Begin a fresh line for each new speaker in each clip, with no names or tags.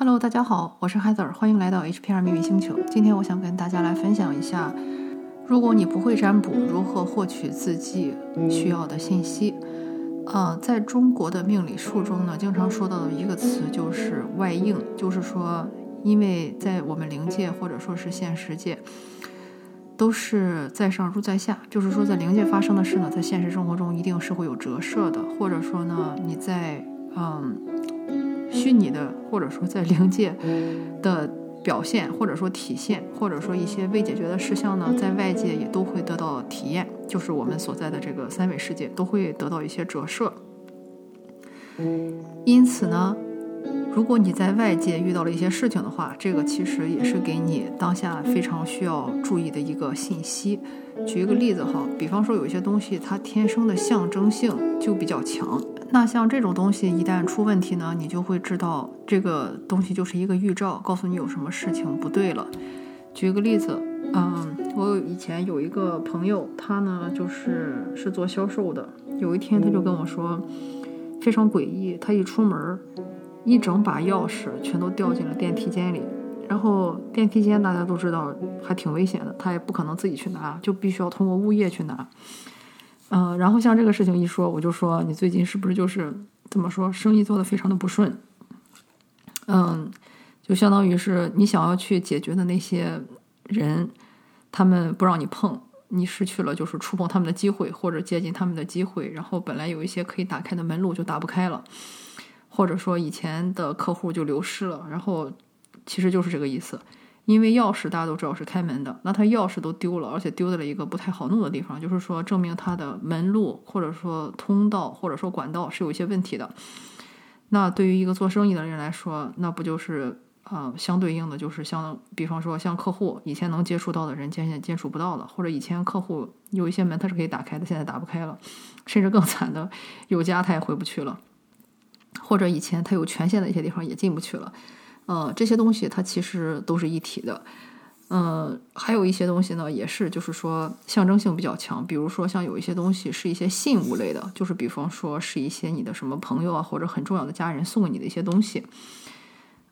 Hello，大家好，我是 Heather，欢迎来到 HPR 秘密星球。今天我想跟大家来分享一下，如果你不会占卜，如何获取自己需要的信息。呃，在中国的命理术中呢，经常说到的一个词就是外应，就是说，因为在我们灵界或者说是现实界，都是在上如在下，就是说在灵界发生的事呢，在现实生活中一定是会有折射的，或者说呢，你在嗯。虚拟的，或者说在灵界的表现，或者说体现，或者说一些未解决的事项呢，在外界也都会得到体验，就是我们所在的这个三维世界都会得到一些折射。因此呢，如果你在外界遇到了一些事情的话，这个其实也是给你当下非常需要注意的一个信息。举一个例子哈，比方说有一些东西它天生的象征性就比较强。那像这种东西一旦出问题呢，你就会知道这个东西就是一个预兆，告诉你有什么事情不对了。举个例子，嗯，我以前有一个朋友，他呢就是是做销售的。有一天他就跟我说，非常诡异，他一出门，一整把钥匙全都掉进了电梯间里。然后电梯间大家都知道还挺危险的，他也不可能自己去拿，就必须要通过物业去拿。嗯，然后像这个事情一说，我就说你最近是不是就是怎么说，生意做得非常的不顺？嗯，就相当于是你想要去解决的那些人，他们不让你碰，你失去了就是触碰他们的机会或者接近他们的机会，然后本来有一些可以打开的门路就打不开了，或者说以前的客户就流失了，然后其实就是这个意思。因为钥匙大家都知道是开门的，那他钥匙都丢了，而且丢在了一个不太好弄的地方，就是说证明他的门路或者说通道或者说管道是有一些问题的。那对于一个做生意的人来说，那不就是啊相对应的就是像比方说像客户以前能接触到的人，渐渐接触不到了，或者以前客户有一些门他是可以打开的，现在打不开了，甚至更惨的有家他也回不去了，或者以前他有权限的一些地方也进不去了。呃，这些东西它其实都是一体的，嗯，还有一些东西呢，也是就是说象征性比较强，比如说像有一些东西是一些信物类的，就是比方说是一些你的什么朋友啊或者很重要的家人送给你的一些东西，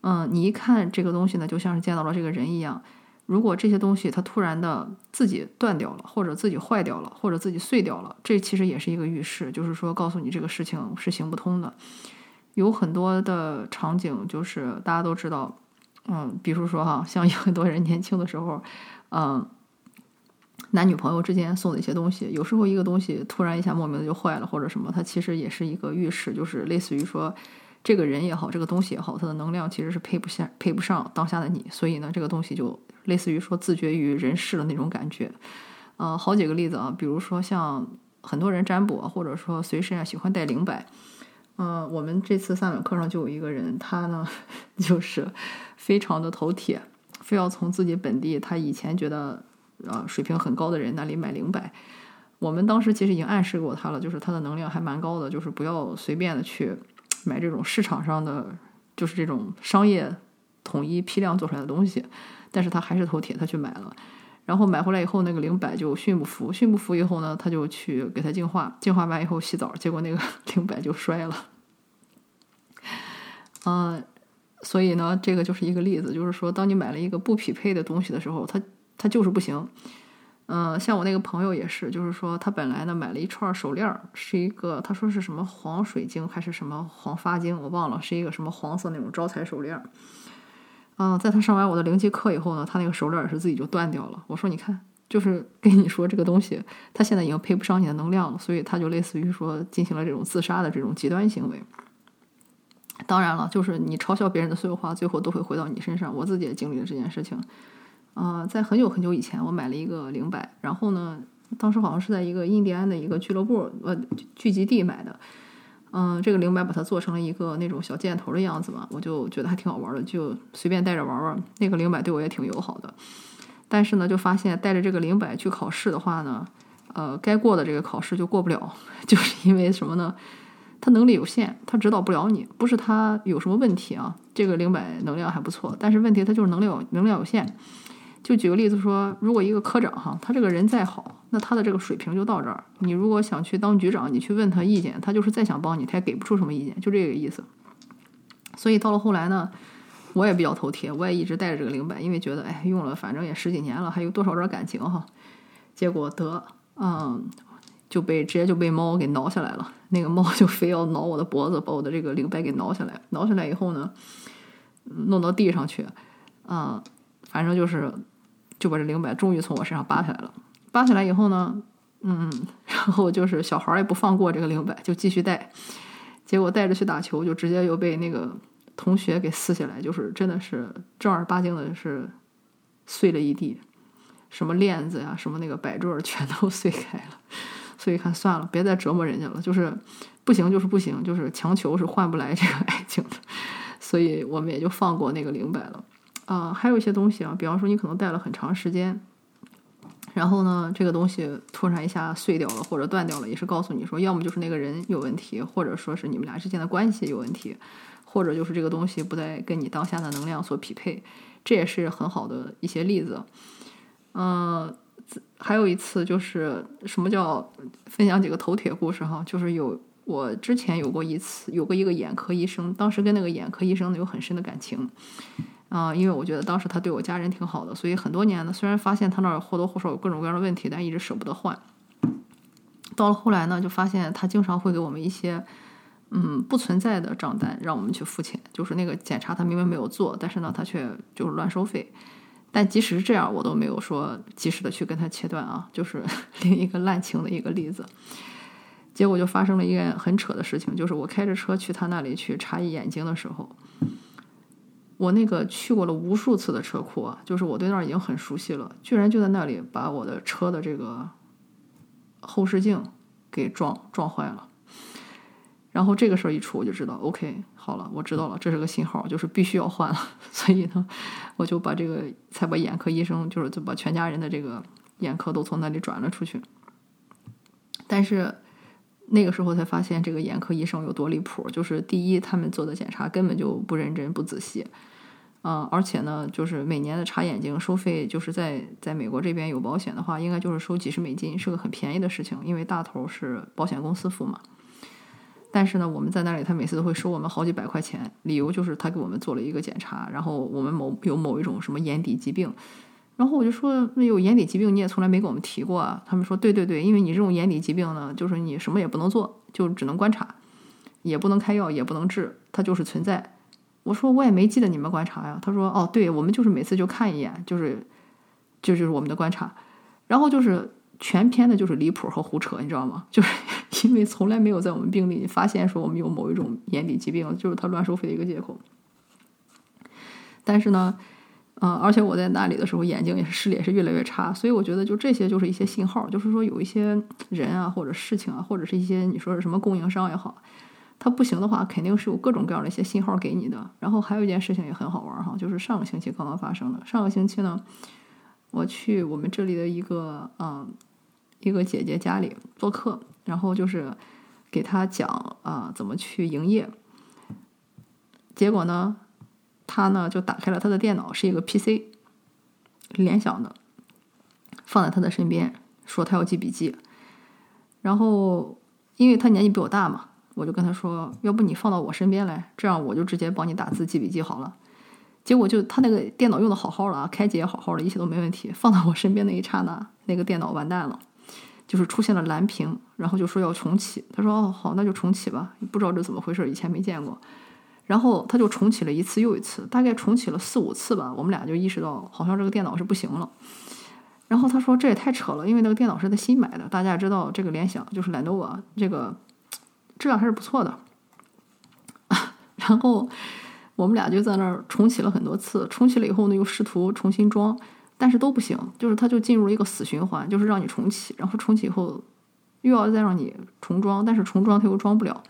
嗯，你一看这个东西呢，就像是见到了这个人一样。如果这些东西它突然的自己断掉了，或者自己坏掉了，或者自己碎掉了，这其实也是一个预示，就是说告诉你这个事情是行不通的。有很多的场景，就是大家都知道，嗯，比如说哈，像有很多人年轻的时候，嗯，男女朋友之间送的一些东西，有时候一个东西突然一下莫名的就坏了或者什么，它其实也是一个预示，就是类似于说，这个人也好，这个东西也好，它的能量其实是配不下、配不上当下的你，所以呢，这个东西就类似于说自绝于人世的那种感觉。嗯，好几个例子啊，比如说像很多人占卜或者说随身啊喜欢带灵摆。嗯，我们这次三本课上就有一个人，他呢就是非常的头铁，非要从自己本地他以前觉得呃水平很高的人那里买灵摆。我们当时其实已经暗示过他了，就是他的能量还蛮高的，就是不要随便的去买这种市场上的，就是这种商业统一批量做出来的东西。但是他还是头铁，他去买了。然后买回来以后，那个灵摆就驯不服，驯不服以后呢，他就去给它净化，净化完以后洗澡，结果那个 灵摆就摔了。嗯，所以呢，这个就是一个例子，就是说，当你买了一个不匹配的东西的时候，它它就是不行。嗯，像我那个朋友也是，就是说，他本来呢买了一串手链，是一个他说是什么黄水晶还是什么黄发晶，我忘了，是一个什么黄色那种招财手链。嗯，在他上完我的灵气课以后呢，他那个手链也是自己就断掉了。我说，你看，就是跟你说这个东西，他现在已经配不上你的能量了，所以他就类似于说进行了这种自杀的这种极端行为。当然了，就是你嘲笑别人的所有话，最后都会回到你身上。我自己也经历了这件事情。呃，在很久很久以前，我买了一个灵摆，然后呢，当时好像是在一个印第安的一个俱乐部呃聚集地买的。嗯，这个灵摆把它做成了一个那种小箭头的样子嘛，我就觉得还挺好玩的，就随便带着玩玩。那个灵摆对我也挺友好的，但是呢，就发现带着这个灵摆去考试的话呢，呃，该过的这个考试就过不了，就是因为什么呢？他能力有限，他指导不了你，不是他有什么问题啊？这个灵摆能量还不错，但是问题他就是能量能量有限。就举个例子说，如果一个科长哈，他这个人再好，那他的这个水平就到这儿。你如果想去当局长，你去问他意见，他就是再想帮你，他也给不出什么意见，就这个意思。所以到了后来呢，我也比较头铁，我也一直带着这个零百，因为觉得哎用了反正也十几年了，还有多少点感情哈。结果得嗯就被直接就被猫给挠下来了，那个猫就非要挠我的脖子，把我的这个领带给挠下来。挠下来以后呢，弄到地上去，啊，反正就是就把这领摆终于从我身上扒下来了。扒下来以后呢，嗯，然后就是小孩也不放过这个领摆，就继续戴。结果带着去打球，就直接又被那个。同学给撕下来，就是真的是正儿八经的，是碎了一地，什么链子呀，什么那个摆坠全都 碎开了。所以看算了，别再折磨人家了，就是不行，就是不行，就是强求是换不来这个爱情的。所以我们也就放过那个零摆了。啊，还有一些东西啊，比方说你可能戴了很长时间，然后呢，这个东西突然一下碎掉了或者断掉了，也是告诉你说，要么就是那个人有问题，或者说是你们俩之间的关系有问题。或者就是这个东西不再跟你当下的能量所匹配，这也是很好的一些例子。嗯，还有一次就是什么叫分享几个头铁故事哈，就是有我之前有过一次，有过一个眼科医生，当时跟那个眼科医生呢有很深的感情。啊，因为我觉得当时他对我家人挺好的，所以很多年呢，虽然发现他那儿或多或少有各种各样的问题，但一直舍不得换。到了后来呢，就发现他经常会给我们一些。嗯，不存在的账单让我们去付钱，就是那个检查他明明没有做，但是呢他却就是乱收费。但即使是这样，我都没有说及时的去跟他切断啊，就是 另一个滥情的一个例子。结果就发生了一件很扯的事情，就是我开着车去他那里去查眼睛的时候，我那个去过了无数次的车库啊，就是我对那儿已经很熟悉了，居然就在那里把我的车的这个后视镜给撞撞坏了。然后这个事儿一出，我就知道，OK，好了，我知道了，这是个信号，就是必须要换了。所以呢，我就把这个才把眼科医生，就是就把全家人的这个眼科都从那里转了出去。但是那个时候才发现，这个眼科医生有多离谱。就是第一，他们做的检查根本就不认真、不仔细，嗯，而且呢，就是每年的查眼睛收费，就是在在美国这边有保险的话，应该就是收几十美金，是个很便宜的事情，因为大头是保险公司付嘛。但是呢，我们在那里，他每次都会收我们好几百块钱，理由就是他给我们做了一个检查，然后我们某有某一种什么眼底疾病，然后我就说那有眼底疾病你也从来没给我们提过啊。他们说对对对，因为你这种眼底疾病呢，就是你什么也不能做，就只能观察，也不能开药，也不能治，它就是存在。我说我也没记得你们观察呀。他说哦，对我们就是每次就看一眼，就是就就是我们的观察，然后就是。全篇的就是离谱和胡扯，你知道吗？就是因为从来没有在我们病历发现说我们有某一种眼底疾病，就是他乱收费的一个借口。但是呢，嗯，而且我在那里的时候眼睛也是视力也是越来越差，所以我觉得就这些就是一些信号，就是说有一些人啊或者事情啊，或者是一些你说是什么供应商也好，他不行的话，肯定是有各种各样的一些信号给你的。然后还有一件事情也很好玩哈，就是上个星期刚刚发生的。上个星期呢，我去我们这里的一个嗯。一个姐姐家里做客，然后就是给她讲啊怎么去营业。结果呢，他呢就打开了他的电脑，是一个 PC，联想的，放在他的身边，说他要记笔记。然后因为他年纪比我大嘛，我就跟他说，要不你放到我身边来，这样我就直接帮你打字记笔记好了。结果就他那个电脑用的好好的啊，开机也好好的，一切都没问题。放到我身边那一刹那，那个电脑完蛋了。就是出现了蓝屏，然后就说要重启。他说：“哦，好，那就重启吧。”不知道这怎么回事，以前没见过。然后他就重启了一次又一次，大概重启了四五次吧。我们俩就意识到，好像这个电脑是不行了。然后他说：“这也太扯了，因为那个电脑是他新买的。大家也知道，这个联想就是 Lenovo，这个质量还是不错的。”然后我们俩就在那儿重启了很多次，重启了以后呢，又试图重新装。但是都不行，就是它就进入了一个死循环，就是让你重启，然后重启以后又要再让你重装，但是重装它又装不了。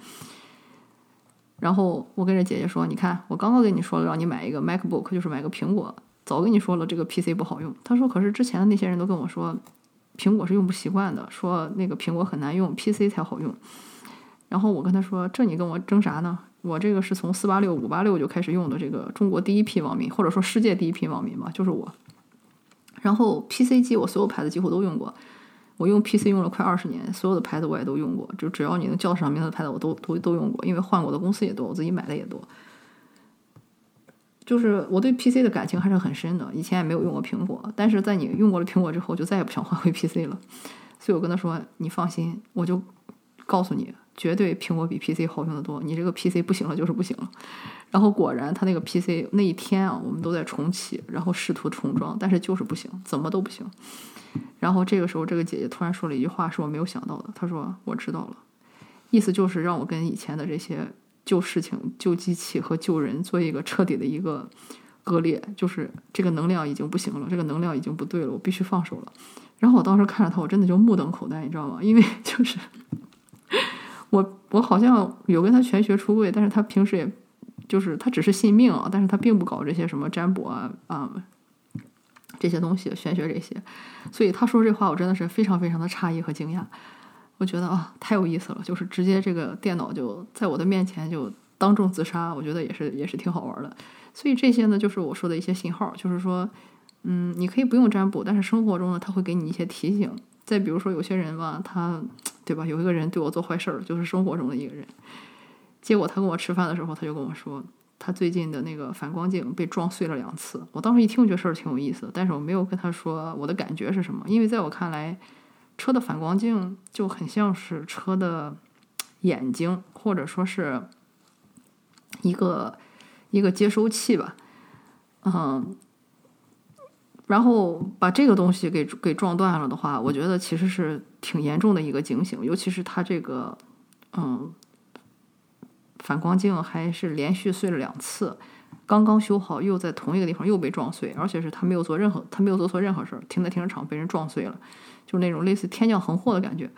然后我跟着姐姐说：“你看，我刚刚跟你说了，让你买一个 MacBook，就是买个苹果。早跟你说了，这个 PC 不好用。”她说：“可是之前的那些人都跟我说，苹果是用不习惯的，说那个苹果很难用，PC 才好用。”然后我跟她说：“这你跟我争啥呢？我这个是从四八六、五八六就开始用的，这个中国第一批网民，或者说世界第一批网民吧，就是我。”然后 PC 机我所有牌子几乎都用过，我用 PC 用了快二十年，所有的牌子我也都用过，就只要你能叫得上名字的牌子我都都都用过，因为换过的公司也多，我自己买的也多。就是我对 PC 的感情还是很深的，以前也没有用过苹果，但是在你用过了苹果之后，就再也不想换回 PC 了。所以我跟他说：“你放心，我就告诉你，绝对苹果比 PC 好用的多。你这个 PC 不行了就是不行了。”然后果然，他那个 PC 那一天啊，我们都在重启，然后试图重装，但是就是不行，怎么都不行。然后这个时候，这个姐姐突然说了一句话，是我没有想到的。她说：“我知道了。”意思就是让我跟以前的这些旧事情、旧机器和旧人做一个彻底的一个割裂，就是这个能量已经不行了，这个能量已经不对了，我必须放手了。然后我当时看着他，我真的就目瞪口呆，你知道吗？因为就是我，我好像有跟他玄学出柜，但是他平时也就是他只是信命啊，但是他并不搞这些什么占卜啊啊这些东西，玄学这些。所以他说这话，我真的是非常非常的诧异和惊讶。我觉得啊，太有意思了，就是直接这个电脑就在我的面前就当众自杀，我觉得也是也是挺好玩的。所以这些呢，就是我说的一些信号，就是说。嗯，你可以不用占卜，但是生活中呢，他会给你一些提醒。再比如说，有些人吧，他对吧？有一个人对我做坏事儿，就是生活中的一个人。结果他跟我吃饭的时候，他就跟我说，他最近的那个反光镜被撞碎了两次。我当时一听，觉得事儿挺有意思的，但是我没有跟他说我的感觉是什么，因为在我看来，车的反光镜就很像是车的眼睛，或者说是一个一个接收器吧，嗯。然后把这个东西给给撞断了的话，我觉得其实是挺严重的一个警醒，尤其是他这个，嗯，反光镜还是连续碎了两次，刚刚修好又在同一个地方又被撞碎，而且是他没有做任何他没有做错任何事儿，停在停车场被人撞碎了，就那种类似天降横祸的感觉，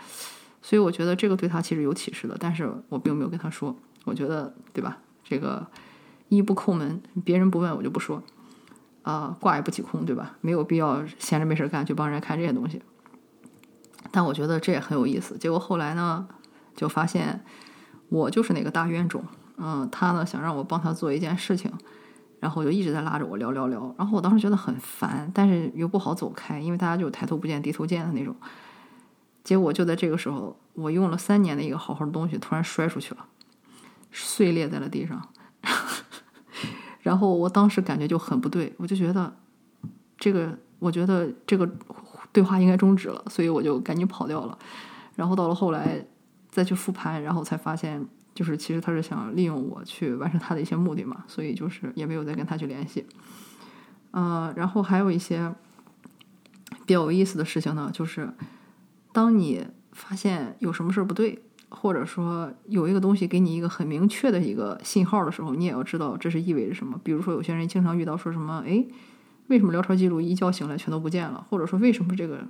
所以我觉得这个对他其实有启示的，但是我并没有跟他说，我觉得对吧？这个一不叩门，别人不问我就不说。啊，挂也不起空，对吧？没有必要闲着没事干去帮人家看这些东西。但我觉得这也很有意思。结果后来呢，就发现我就是那个大冤种。嗯，他呢想让我帮他做一件事情，然后就一直在拉着我聊聊聊。然后我当时觉得很烦，但是又不好走开，因为大家就抬头不见低头见的那种。结果就在这个时候，我用了三年的一个好好的东西突然摔出去了，碎裂在了地上。然后我当时感觉就很不对，我就觉得这个，我觉得这个对话应该终止了，所以我就赶紧跑掉了。然后到了后来再去复盘，然后才发现，就是其实他是想利用我去完成他的一些目的嘛，所以就是也没有再跟他去联系。呃，然后还有一些比较有意思的事情呢，就是当你发现有什么事儿不对。或者说有一个东西给你一个很明确的一个信号的时候，你也要知道这是意味着什么。比如说，有些人经常遇到说什么，哎，为什么聊天记录一觉醒来全都不见了？或者说，为什么这个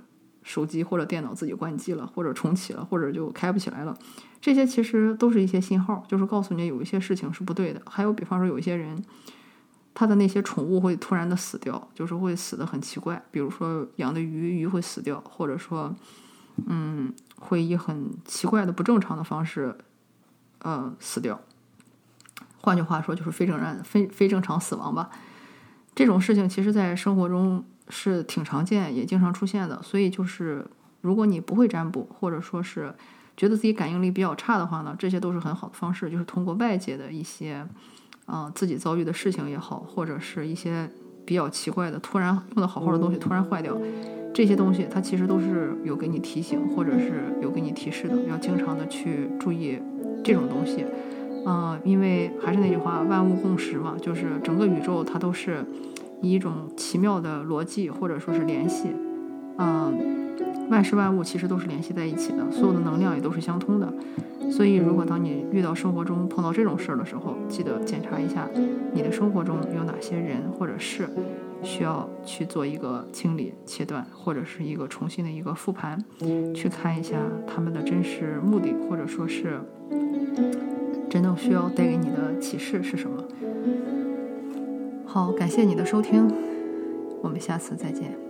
手机或者电脑自己关机了，或者重启了，或者就开不起来了？这些其实都是一些信号，就是告诉你有一些事情是不对的。还有，比方说有一些人，他的那些宠物会突然的死掉，就是会死的很奇怪。比如说养的鱼，鱼会死掉，或者说。嗯，会以很奇怪的、不正常的方式，呃，死掉。换句话说，就是非正常、非非正常死亡吧。这种事情其实，在生活中是挺常见，也经常出现的。所以，就是如果你不会占卜，或者说是觉得自己感应力比较差的话呢，这些都是很好的方式，就是通过外界的一些，嗯，自己遭遇的事情也好，或者是一些比较奇怪的、突然用的好好的东西突然坏掉。这些东西，它其实都是有给你提醒，或者是有给你提示的，要经常的去注意这种东西，嗯，因为还是那句话，万物共识嘛，就是整个宇宙它都是以一种奇妙的逻辑或者说是联系，嗯，万事万物其实都是联系在一起的，所有的能量也都是相通的，所以如果当你遇到生活中碰到这种事儿的时候，记得检查一下你的生活中有哪些人或者事。需要去做一个清理、切断，或者是一个重新的一个复盘，去看一下他们的真实目的，或者说是真正需要带给你的启示是什么。好，感谢你的收听，我们下次再见。